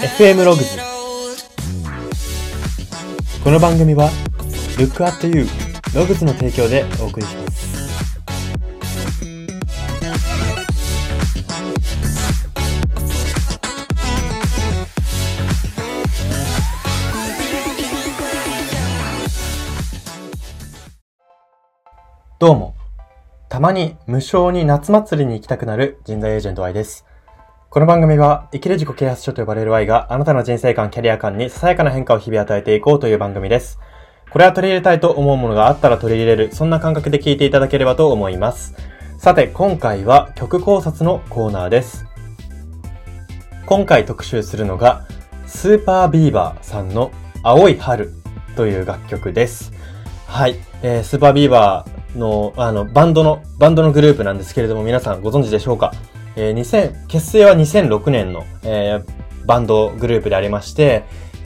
FM ログズこの番組は Look at You ログズの提供でお送りします。どうも。たまに無償に夏祭りに行きたくなる人材エージェント Y です。この番組は生きる自己啓発書と呼ばれる Y があなたの人生観、キャリア観にささやかな変化を日々与えていこうという番組です。これは取り入れたいと思うものがあったら取り入れる、そんな感覚で聞いていただければと思います。さて、今回は曲考察のコーナーです。今回特集するのが、スーパービーバーさんの青い春という楽曲です。はい。えー、スーパービーバーの、あの、バンドの、バンドのグループなんですけれども、皆さんご存知でしょうか？え、2000、結成は2006年の、え、バンドグループでありまして、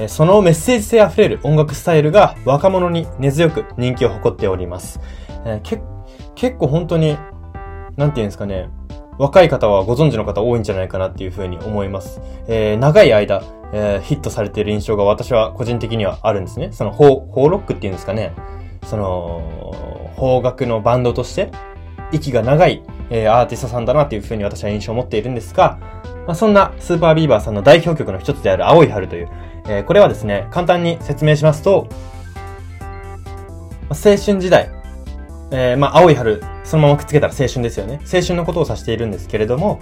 そのメッセージ性あふれる音楽スタイルが若者に根強く人気を誇っております。えー結構本当に、なんていうんですかね、若い方はご存知の方多いんじゃないかなっていうふうに思います。えー長い間、えーヒットされている印象が私は個人的にはあるんですね。その、フォー、フォーロックっていうんですかね。その、邦楽のバンドとして、息が長い、えーアーティストさんだなっていうふうに私は印象を持っているんですが、まあ、そんなスーパービーバーさんの代表曲の一つである青い春という、えーこれはですね、簡単に説明しますと、まあ青春時代、えーまあ、青い春、そのままくっつけたら青春ですよね。青春のことを指しているんですけれども、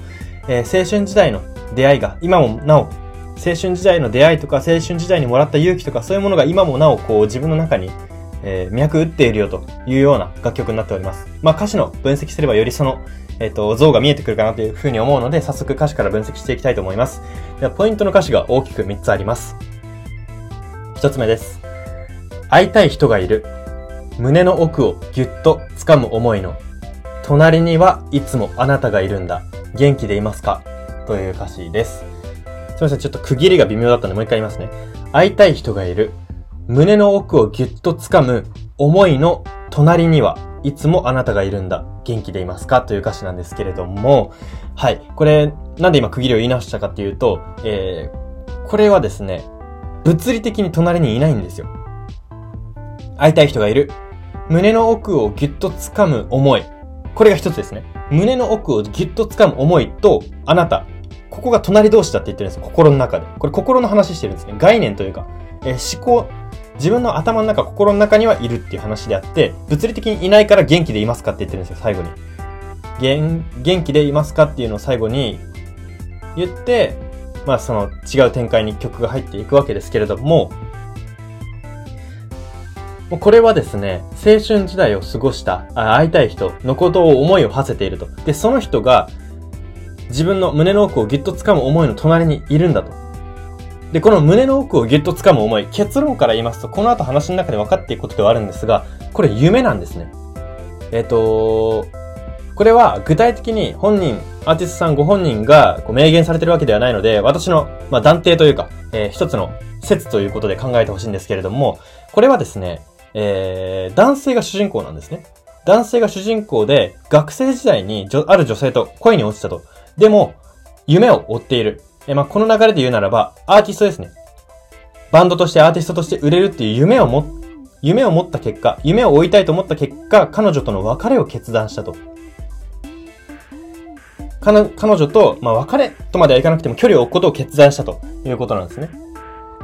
えー青春時代の出会いが、今もなお、青春時代の出会いとか、青春時代にもらった勇気とか、そういうものが今もなお、こう、自分の中に、えー脈打っているよというような楽曲になっております。まあ、歌詞の分析すればよりその、えっ、と、像が見えてくるかなというふうに思うので、早速歌詞から分析していきたいと思います。では、ポイントの歌詞が大きく3つあります。1つ目です。会いたい人がいる。胸の奥をぎゅっと掴む思いの。隣にはいつもあなたがいるんだ。元気でいますか？という歌詞です。すみません、ちょっと区切りが微妙だったのでもう一回言いますね。会いたい人がいる。胸の奥をぎゅっと掴む思いの隣にはいつもあなたがいるんだ。元気でいますか？という歌詞なんですけれども、はい。これ、なんで今区切りを言い直したかっていうと、えー、これはですね、物理的に隣にいないんですよ。会いたい人がいる。胸の奥をぎゅっと掴む思い。これが一つですね。胸の奥をぎゅっと掴む思いと、あなた。ここが隣同士だって言ってるんですよ。心の中で。これ心の話してるんですね。概念というか、えー思考、自分の頭の中、心の中にはいるっていう話であって、物理的にいないから元気でいますかって言ってるんですよ、最後に。元、元気でいますかっていうのを最後に言って、まあその違う展開に曲が入っていくわけですけれども、もうこれはですね、青春時代を過ごした、あ会いたい人のことを思いを馳せていると。で、その人が自分の胸の奥をぎゅっと掴む思いの隣にいるんだと。で、この胸の奥をぎゅっと掴む思い、結論から言いますと、この後話の中で分かっていくことではあるんですが、これ夢なんですね。えっ、とこれは具体的に本人、アーティストさんご本人がこう明言されてるわけではないので、私の、まあ、断定というか、えー一つの説ということで考えてほしいんですけれども、これはですね、えー男性が主人公なんですね。男性が主人公で、学生時代にある女性と恋に落ちたと。でも、夢を追っている。えーまあ、この流れで言うならば、アーティストですね。バンドとしてアーティストとして売れるっていう夢をも、夢を持った結果、夢を追いたいと思った結果、彼女との別れを決断したと。彼女彼女と、まあ、別れとまではいかなくても距離を置くことを決断したということなんですね。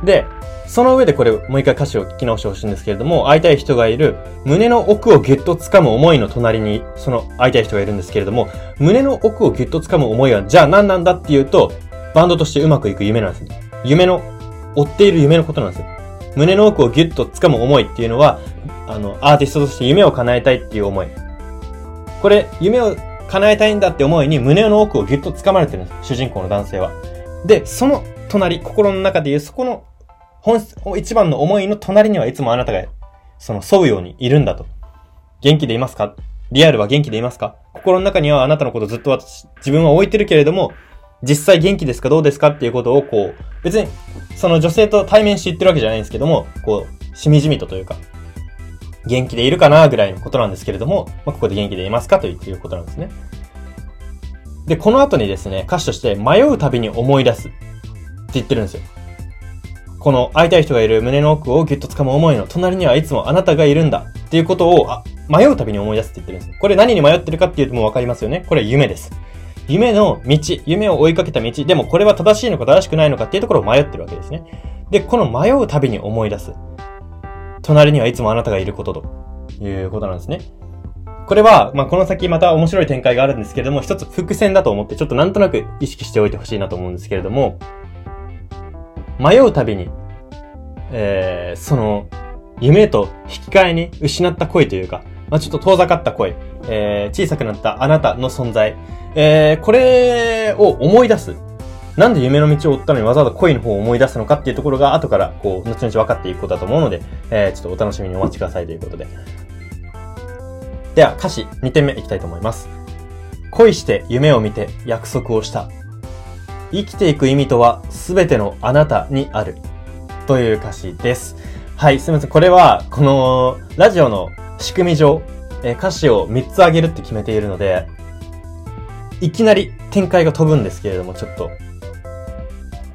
で、その上でこれ、もう一回歌詞を聞き直してほしいんですけれども、会いたい人がいる、胸の奥をぎゅっと掴む思いの隣に、その会いたい人がいるんですけれども、胸の奥をぎゅっと掴む思いは、じゃあ何なんだっていうと、バンドとしてうまくいく夢なんですね。夢の、追っている夢のことなんですよ。胸の奥をぎゅっと掴む思いっていうのは、あの、アーティストとして夢を叶えたいっていう思い。これ、夢を叶えたいんだって思いに胸の奥をぎゅっと掴まれてるんです。主人公の男性は。で、その隣、心の中でいうそこの本質、一番の思いの隣にはいつもあなたが、その沿うようにいるんだと。元気でいますか？リアルは元気でいますか？心の中にはあなたのことずっと私、自分は置いてるけれども、実際元気ですかどうですかっていうことをこう、別に、その女性と対面して言ってるわけじゃないんですけども、こう、しみじみとというか、元気でいるかなぐらいのことなんですけれども、まあ、ここで元気でいますかということなんですね。で、この後にですね、歌詞として、迷うたびに思い出すって言ってるんですよ。この会いたい人がいる胸の奥をギュッと掴む思いの隣にはいつもあなたがいるんだっていうことをあ迷うたびに思い出すって言ってるんです。これ何に迷ってるかっていうともうわかりますよね。これ夢です。夢の道、夢を追いかけた道、でもこれは正しいのか正しくないのかっていうところを迷ってるわけですね。で、この迷うたびに思い出す。隣にはいつもあなたがいることということなんですね。これは、まあ、この先また面白い展開があるんですけれども、一つ伏線だと思って、ちょっとなんとなく意識しておいてほしいなと思うんですけれども、迷うたびに、えー、その、夢と引き換えに失った恋というか、まあ、ちょっと遠ざかった恋、えー、小さくなったあなたの存在、えー、これを思い出す。なんで夢の道を追ったのにわざわざ恋の方を思い出すのかっていうところが後から、こう、後々分かっていくことだと思うので、えー、ちょっとお楽しみにお待ちくださいということで。では、歌詞2点目いきたいと思います。恋して夢を見て約束をした。生きていく意味とは全てのあなたにある。という歌詞です。はい、すみません。これは、この、ラジオの仕組み上、え歌詞を3つあげるって決めているので、いきなり展開が飛ぶんですけれども、ちょっと。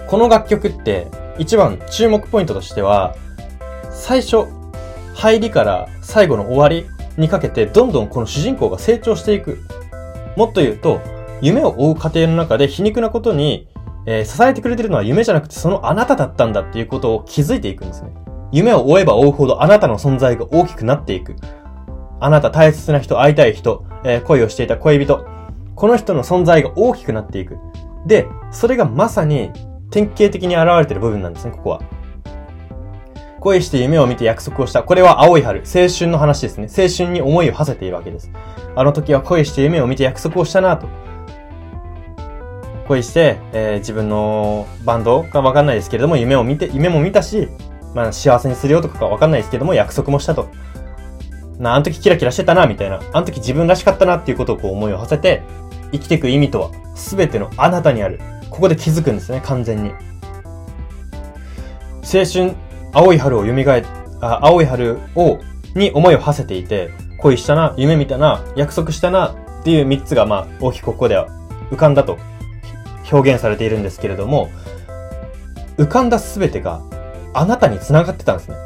この楽曲って、一番注目ポイントとしては、最初、入りから最後の終わりにかけて、どんどんこの主人公が成長していく。もっと言うと、夢を追う過程の中で皮肉なことに、えー、支えてくれてるのは夢じゃなくてそのあなただったんだっていうことを気づいていくんですね。夢を追えば追うほどあなたの存在が大きくなっていく。あなた大切な人、会いたい人、えー、恋をしていた恋人。この人の存在が大きくなっていく。で、それがまさに典型的に現れてる部分なんですね、ここは。恋して夢を見て約束をした。これは青い春、青春の話ですね。青春に思いを馳せているわけです。あの時は恋して夢を見て約束をしたなと。恋して、えー、自分のバンドかわかんないですけれども、夢を見て、夢も見たし、まあ幸せにするよとかかわかんないですけども、約束もしたと。な、ああの時キラキラしてたな、みたいな。あの時自分らしかったなっていうことをこう思いを馳せて、生きていく意味とは、すべてのあなたにある。ここで気づくんですね、完全に。青春、青い春を蘇っ、あ、青い春を、に思いを馳せていて、恋したな、夢見たな、約束したな、っていう三つがまあ大きくここでは浮かんだと表現されているんですけれども、浮かんだすべてがあなたに繋がってたんですね。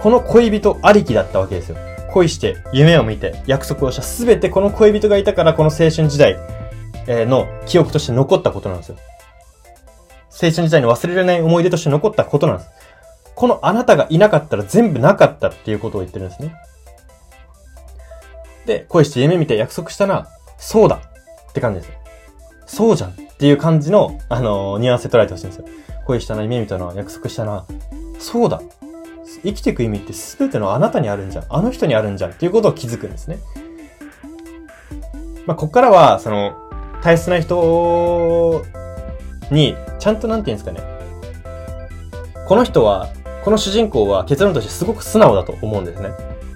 この恋人ありきだったわけですよ。恋して、夢を見て、約束をしたすべてこの恋人がいたからこの青春時代の記憶として残ったことなんですよ。青春時代の忘れられない思い出として残ったことなんです。このあなたがいなかったら全部なかったっていうことを言ってるんですね。で、恋して夢見て約束したな、そうだって感じですよ。そうじゃんっていう感じの、あのー、ニュアンスで捉えてほしいんですよ。恋したな、夢見たな、約束したな。そうだ。生きていく意味って全てのあなたにあるんじゃん。あの人にあるんじゃんっていうことを気づくんですね。まあ、こっからは、その、大切な人に、ちゃんとなんて言うんですかね。この人は、この主人公は結論としてすごく素直だと思うんですね。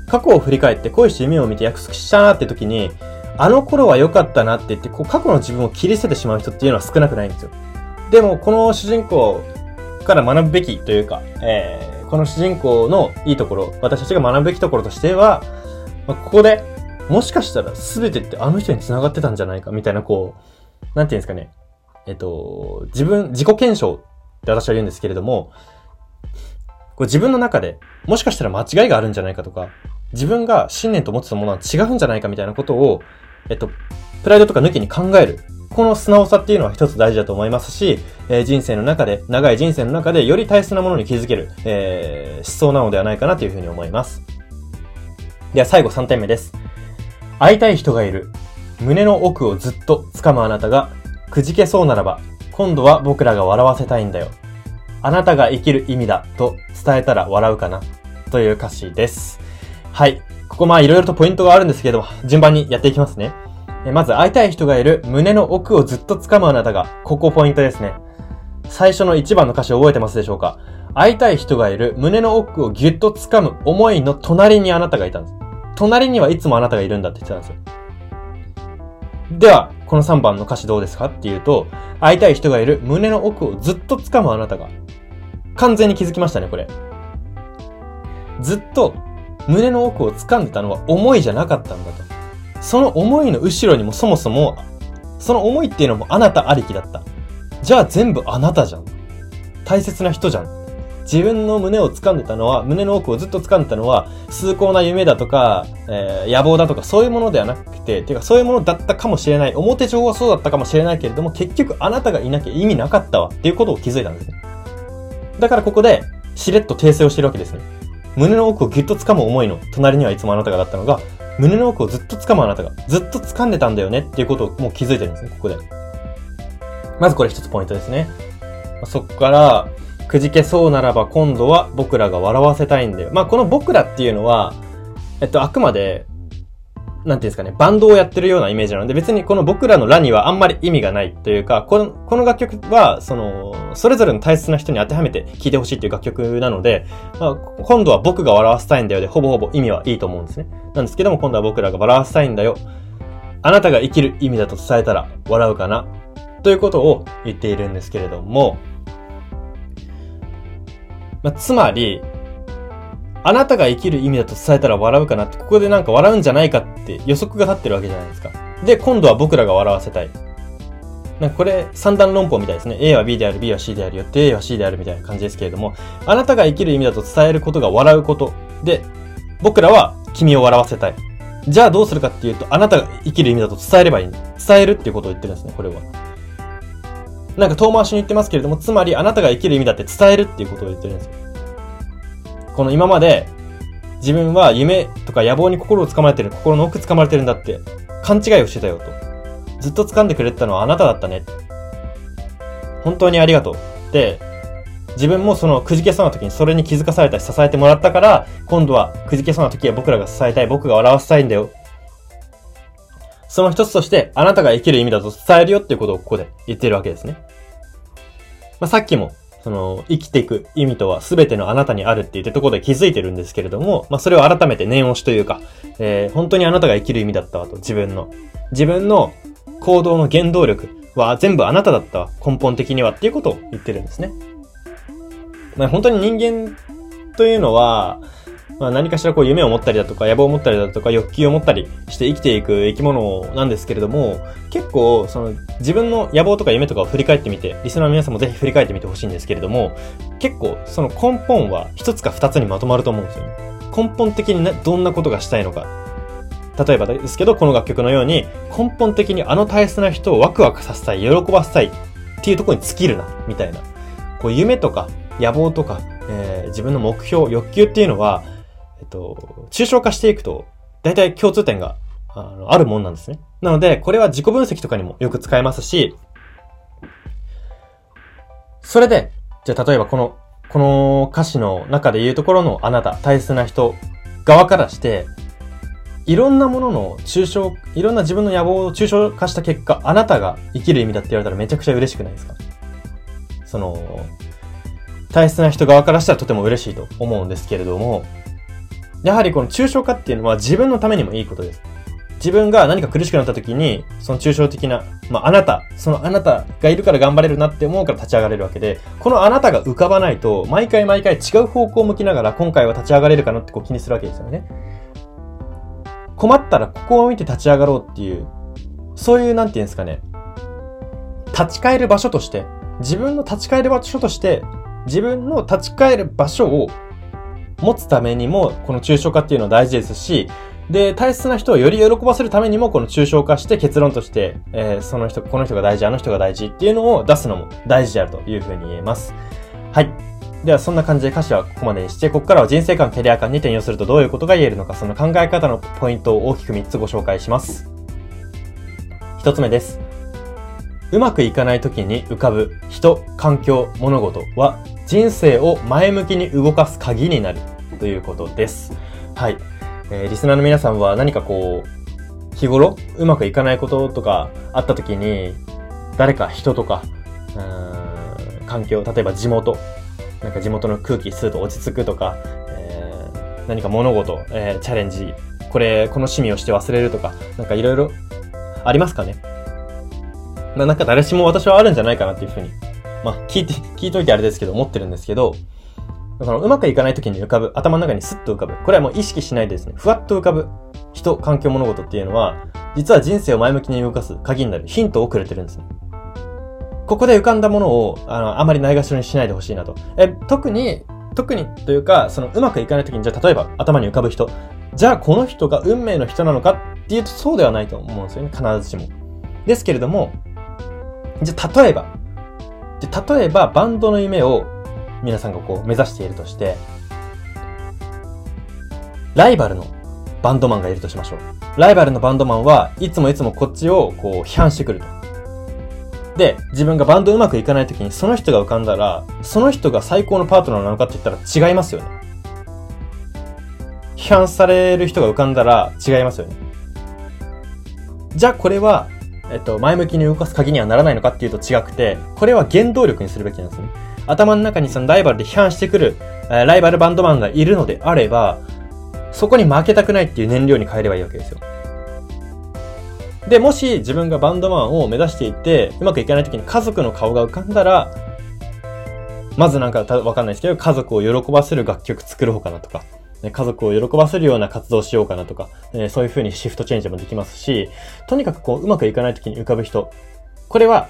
過去を振り返って恋して夢を見て約束したなって時に、あの頃は良かったなって言って、こう過去の自分を切り捨ててしまう人っていうのは少なくないんですよ。でも、この主人公から学ぶべきというか、えー、この主人公のいいところ、私たちが学ぶべきところとしては、まあ、ここで、もしかしたら全てってあの人に繋がってたんじゃないかみたいな、こう、なんていうんですかね。えっと、自分、自己検証って私は言うんですけれども、こう自分の中で、もしかしたら間違いがあるんじゃないかとか、自分が信念と思ってたものは違うんじゃないかみたいなことを、えっと、プライドとか抜きに考える。この素直さっていうのは一つ大事だと思いますし、えー、人生の中で、長い人生の中でより大切なものに気づける、えー、思想なのではないかなというふうに思います。では最後3点目です。会いたい人がいる。胸の奥をずっと掴むあなたが、くじけそうならば、今度は僕らが笑わせたいんだよ。あなたが生きる意味だと伝えたら笑うかなという歌詞です。はい。ここまあいろいろとポイントがあるんですけれども、順番にやっていきますね。まず会いたい人がいる胸の奥をずっと掴むあなたが、ここポイントですね。最初の1番の歌詞覚えてますでしょうか？会いたい人がいる胸の奥をぎゅっと掴む思いの隣にあなたがいたんです。隣にはいつもあなたがいるんだって言ってたんですよ。では、この3番の歌詞どうですかっていうと、会いたい人がいる胸の奥をずっと掴むあなたが。完全に気づきましたね、これ。ずっと胸の奥を掴んでたのは思いじゃなかったんだと。その思いの後ろにもそもそも、その思いっていうのもあなたありきだった。じゃあ全部あなたじゃん。大切な人じゃん。自分の胸を掴んでたのは、胸の奥をずっと掴んでたのは、崇高な夢だとか、えー、野望だとか、そういうものではなくて、ていうかそういうものだったかもしれない。表情はそうだったかもしれないけれども、結局あなたがいなきゃ意味なかったわっていうことを気づいたんですね。だからここで、しれっと訂正をしてるわけですね。胸の奥をギュッと掴む思いの隣にはいつもあなたがだったのが、胸の奥をずっと掴むあなたが、ずっと掴んでたんだよねっていうことをもう気づいてるんですね、ここで。まずこれ一つポイントですね。そっから、くじけそうならば今度は僕らが笑わせたいんだよ。まあ、この僕らっていうのは、えっと、あくまで、なんていうんですかね、バンドをやってるようなイメージなので、別にこの僕らのらにはあんまり意味がないというか、この、この楽曲は、その、それぞれの大切な人に当てはめて聴いてほしいっていう楽曲なので、まあ、今度は僕が笑わせたいんだよで、ほぼほぼ意味はいいと思うんですね。なんですけども、今度は僕らが笑わせたいんだよ。あなたが生きる意味だと伝えたら笑うかなということを言っているんですけれども、まあ、つまり、あなたが生きる意味だと伝えたら笑うかなって、ここでなんか笑うんじゃないかって予測が立ってるわけじゃないですか。で、今度は僕らが笑わせたい。なんかこれ、三段論法みたいですね。A は B である、B は C であるよって、A は C であるみたいな感じですけれども、あなたが生きる意味だと伝えることが笑うこと。で、僕らは君を笑わせたい。じゃあどうするかっていうと、あなたが生きる意味だと伝えればいい。伝えるっていうことを言ってるんですね、これは。なんか遠回しに言ってますけれども、つまりあなたが生きる意味だって伝えるっていうことを言ってるんですよ。この今まで自分は夢とか野望に心をつかまれてる、心の奥つかまれてるんだって勘違いをしてたよと。ずっと掴んでくれてたのはあなただったね。本当にありがとう。で、自分もそのくじけそうな時にそれに気づかされたし支えてもらったから、今度はくじけそうな時は僕らが支えたい、僕が笑わせたいんだよ。その一つとして、あなたが生きる意味だと伝えるよっていうことをここで言ってるわけですね。まあ、さっきも、その、生きていく意味とは全てのあなたにあるって言ってところで気づいてるんですけれども、まあ、それを改めて念押しというか、えー、本当にあなたが生きる意味だったわと、自分の。自分の行動の原動力は全部あなただったわ、根本的にはっていうことを言ってるんですね。まあ、本当に人間というのは、まあ、何かしらこう夢を持ったりだとか野望を持ったりだとか欲求を持ったりして生きていく生き物なんですけれども、結構その自分の野望とか夢とかを振り返ってみて、リスナーの皆さんもぜひ振り返ってみてほしいんですけれども、結構その根本は一つか二つにまとまると思うんですよね。根本的に、ね、どんなことがしたいのか。例えばですけど、この楽曲のように、根本的にあの大切な人をワクワクさせたい、喜ばせたいっていうところに尽きるな、みたいな。こう夢とか野望とか、えー、自分の目標、欲求っていうのは、えっと、抽象化していくと、大体共通点があのあるもんなんですね。なので、これは自己分析とかにもよく使えますし、それで、じゃあ例えばこの、この歌詞の中で言うところのあなた、大切な人側からして、いろんなものの抽象、いろんな自分の野望を抽象化した結果、あなたが生きる意味だって言われたらめちゃくちゃ嬉しくないですか？その、大切な人側からしたらとても嬉しいと思うんですけれども、やはりこの抽象化っていうのは自分のためにもいいことです。自分が何か苦しくなった時に、その抽象的な、まあ、あなた、そのあなたがいるから頑張れるなって思うから立ち上がれるわけで、このあなたが浮かばないと、毎回毎回違う方向を向きながら、今回は立ち上がれるかなってこう気にするわけですよね。困ったらここを見て立ち上がろうっていう、そういう、なんていうんですかね、立ち返る場所として、自分の立ち返る場所として、自分の立ち返る場所を持つためにも、この抽象化っていうのは大事ですし、で、大切な人をより喜ばせるためにも、この抽象化して結論として、えー、その人、この人が大事、あの人が大事っていうのを出すのも大事であるというふうに言えます。はい。では、そんな感じで歌詞はここまでにして、ここからは人生観、キャリア観に転用するとどういうことが言えるのか、その考え方のポイントを大きく3つご紹介します。1つ目です。うまくいかない時に浮かぶ人、環境、物事は人生を前向きに動かす鍵になるということです。はい。えー、リスナーの皆さんは何かこう、日頃うまくいかないこととかあった時に、誰か人とか、うん、環境、例えば地元、なんか地元の空気吸うと落ち着くとか、えー、何か物事、えー、チャレンジ、これ、この趣味をして忘れるとか、なんかいろいろありますかね？まあなんか誰しも私はあるんじゃないかなっていうふうにまあ、聞いて、聞いといてあれですけど、思ってるんですけど、そのうまくいかない時に浮かぶ、頭の中にスッと浮かぶ。これはもう意識しないでですね、ふわっと浮かぶ人、環境、物事っていうのは、実は人生を前向きに動かす鍵になるヒントをくれてるんですね。ここで浮かんだものを、あの、あまりないがしろにしないでほしいなと。え、特に、特にというか、そのうまくいかない時に、じゃあ例えば頭に浮かぶ人、じゃあこの人が運命の人なのかっていうとそうではないと思うんですよね、必ずしも。ですけれども、じゃ例えば、で例えばバンドの夢を皆さんがこう目指しているとして、ライバルのバンドマンがいるとしましょう。ライバルのバンドマンはいつもいつもこっちをこう批判してくると。で、自分がバンドうまくいかない時にその人が浮かんだら、その人が最高のパートナーなのかって言ったら違いますよね。批判される人が浮かんだら違いますよね。じゃあこれは、えっと、前向きに動かす鍵にはならないのかっていうと違くて、これは原動力にするべきなんですね。頭の中にそのライバルで批判してくる、えライバルバンドマンがいるのであれば、そこに負けたくないっていう燃料に変えればいいわけですよ。で、もし自分がバンドマンを目指していて、うまくいかない時に家族の顔が浮かんだら、まずなんかわかんないですけど、家族を喜ばせる楽曲作ろうかなとか、家族を喜ばせるような活動をしようかなとか、そういう風にシフトチェンジもできますし、とにかくこう、うまくいかない時に浮かぶ人、これは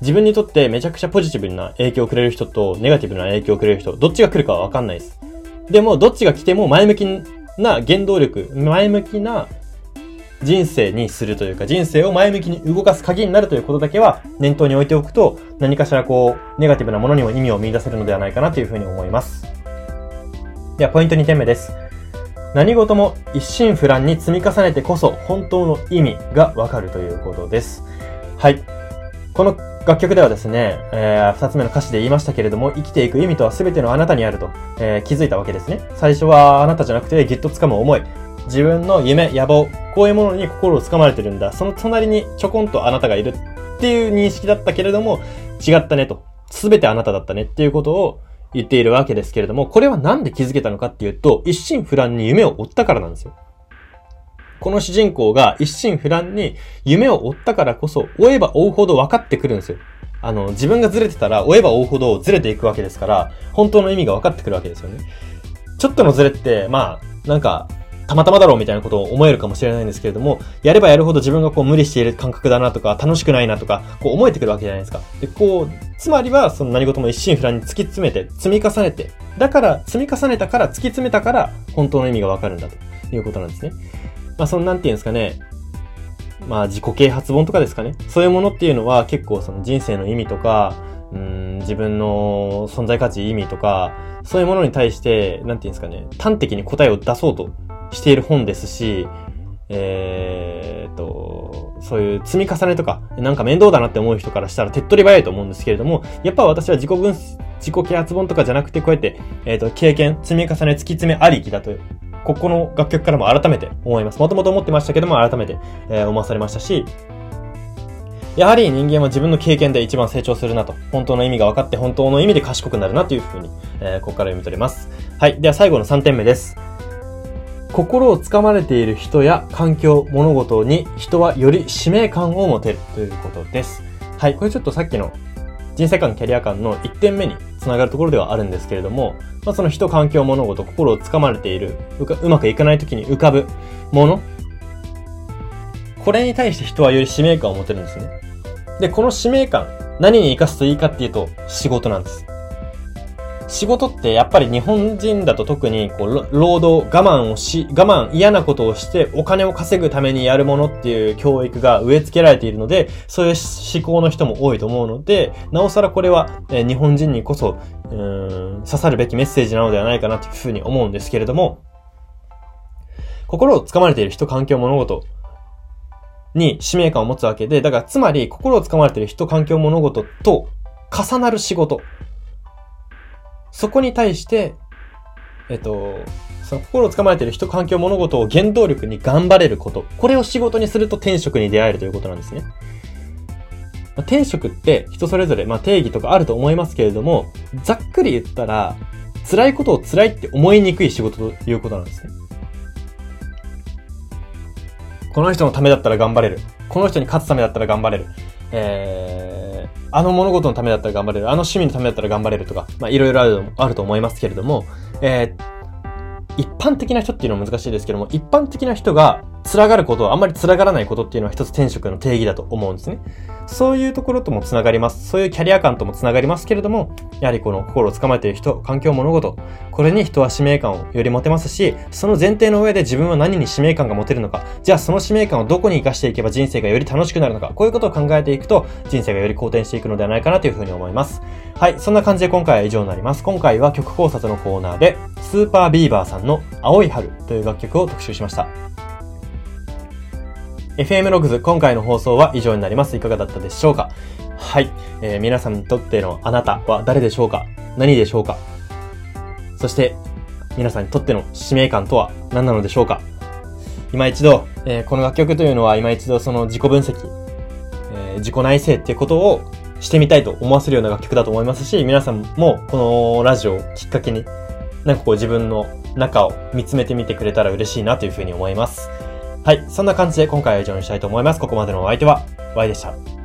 自分にとってめちゃくちゃポジティブな影響をくれる人とネガティブな影響をくれる人、どっちが来るかはわかんないです。でも、どっちが来ても前向きな原動力、前向きな人生にするというか、人生を前向きに動かす鍵になるということだけは念頭に置いておくと、何かしらこう、ネガティブなものにも意味を見出せるのではないかなというふうに思います。では、ポイント2点目です。何事も一心不乱に積み重ねてこそ本当の意味がわかるということです。はい。この楽曲ではですね、えー、二つ目の歌詞で言いましたけれども、生きていく意味とは全てのあなたにあると、えー、気づいたわけですね。最初はあなたじゃなくてぎっと掴む思い。自分の夢、野望、こういうものに心を掴まれてるんだ。その隣にちょこんとあなたがいるっていう認識だったけれども、違ったねと。全てあなただったねっていうことを言っているわけですけれども、これはなんで気づけたのかっていうと、一心不乱に夢を追ったからなんですよ。この主人公が一心不乱に夢を追ったからこそ、追えば追うほど分かってくるんですよ。あの、自分がずれてたら、追えば追うほどずれていくわけですから、本当の意味が分かってくるわけですよね。ちょっとのずれって、まあ、なんか、たまたまだろうみたいなことを思えるかもしれないんですけれども、やればやるほど自分がこう無理している感覚だなとか、楽しくないなとか、こう思えてくるわけじゃないですか。で、こう、つまりは、その何事も一心不乱に突き詰めて、積み重ねて、だから、積み重ねたから、突き詰めたから、本当の意味がわかるんだということなんですね。まあ、その、なんていうんですかね、まあ、自己啓発本とかですかね。そういうものっていうのは結構その人生の意味とか、うん、自分の存在価値意味とか、そういうものに対して、なんていうんですかね、端的に答えを出そうとしている本ですし、えー、と、そういう積み重ねとか、なんか面倒だなって思う人からしたら手っ取り早いと思うんですけれども、やっぱ私は自己分、自己啓発本とかじゃなくて、こうやって、えっ、ー、と、経験、積み重ね、突き詰めありきだと、ここの楽曲からも改めて思います。もともと思ってましたけども、改めて、えー、思わされましたし、やはり人間は自分の経験で一番成長するなと。本当の意味が分かって本当の意味で賢くなるなというふうに、えー、ここから読み取れます。はい。では最後の3点目です。心をつかまれている人や環境、物事に人はより使命感を持てるということです。はい。これちょっとさっきの人生観、キャリア観の1点目につながるところではあるんですけれども、まあ、その人、環境、物事、心をつかまれているう、うまくいかない時に浮かぶもの、これに対して人はより使命感を持てるんですね。で、この使命感、何に活かすといいかっていうと、仕事なんです。仕事ってやっぱり日本人だと特にこう労働、我慢をし、我慢、嫌なことをしてお金を稼ぐためにやるものっていう教育が植え付けられているので、そういう思考の人も多いと思うので、なおさらこれは、え日本人にこそ、刺さるべきメッセージなのではないかなというふうに思うんですけれども、心をつかまれている人、環境、物事、に使命感を持つわけで、だからつまり心をつかまれている人、環境、物事と重なる仕事。そこに対して、えっと、その心をつかまれている人、環境、物事を原動力に頑張れること。これを仕事にすると転職に出会えるということなんですね。まあ、転職って人それぞれ、まあ、定義とかあると思いますけれども、ざっくり言ったら、辛いことを辛いって思いにくい仕事ということなんですね。この人のためだったら頑張れる。この人に勝つためだったら頑張れる。えー、あの物事のためだったら頑張れる。あの趣味のためだったら頑張れるとか、まあいろいろあるあると思いますけれども、えー、一般的な人っていうのは難しいですけども、一般的な人が辛がることあんまり辛がらないことっていうのは一つ転職の定義だと思うんですね。そういうところとも繋がります。そういうキャリア感とも繋がりますけれども、やはりこの心をつかまえている人、環境、物事、これに人は使命感をより持てますし、その前提の上で自分は何に使命感が持てるのか、じゃあその使命感をどこに活かしていけば人生がより楽しくなるのか、こういうことを考えていくと、人生がより好転していくのではないかなというふうに思います。はい、そんな感じで今回は以上になります。今回は曲考察のコーナーで、スーパービーバーさんの青い春という楽曲を特集しました。FM ログズ、今回の放送は以上になります。いかがだったでしょうか？はい、えー、皆さんにとってのあなたは誰でしょうか？何でしょうか？そして、皆さんにとっての使命感とは何なのでしょうか？今一度、えー、この楽曲というのは今一度その自己分析、えー、自己内省っていうことをしてみたいと思わせるような楽曲だと思いますし、皆さんもこのラジオをきっかけに、なんかこう自分の中を見つめてみてくれたら嬉しいなというふうに思います。はい。そんな感じで今回は以上にしたいと思います。ここまでのお相手は、Y でした。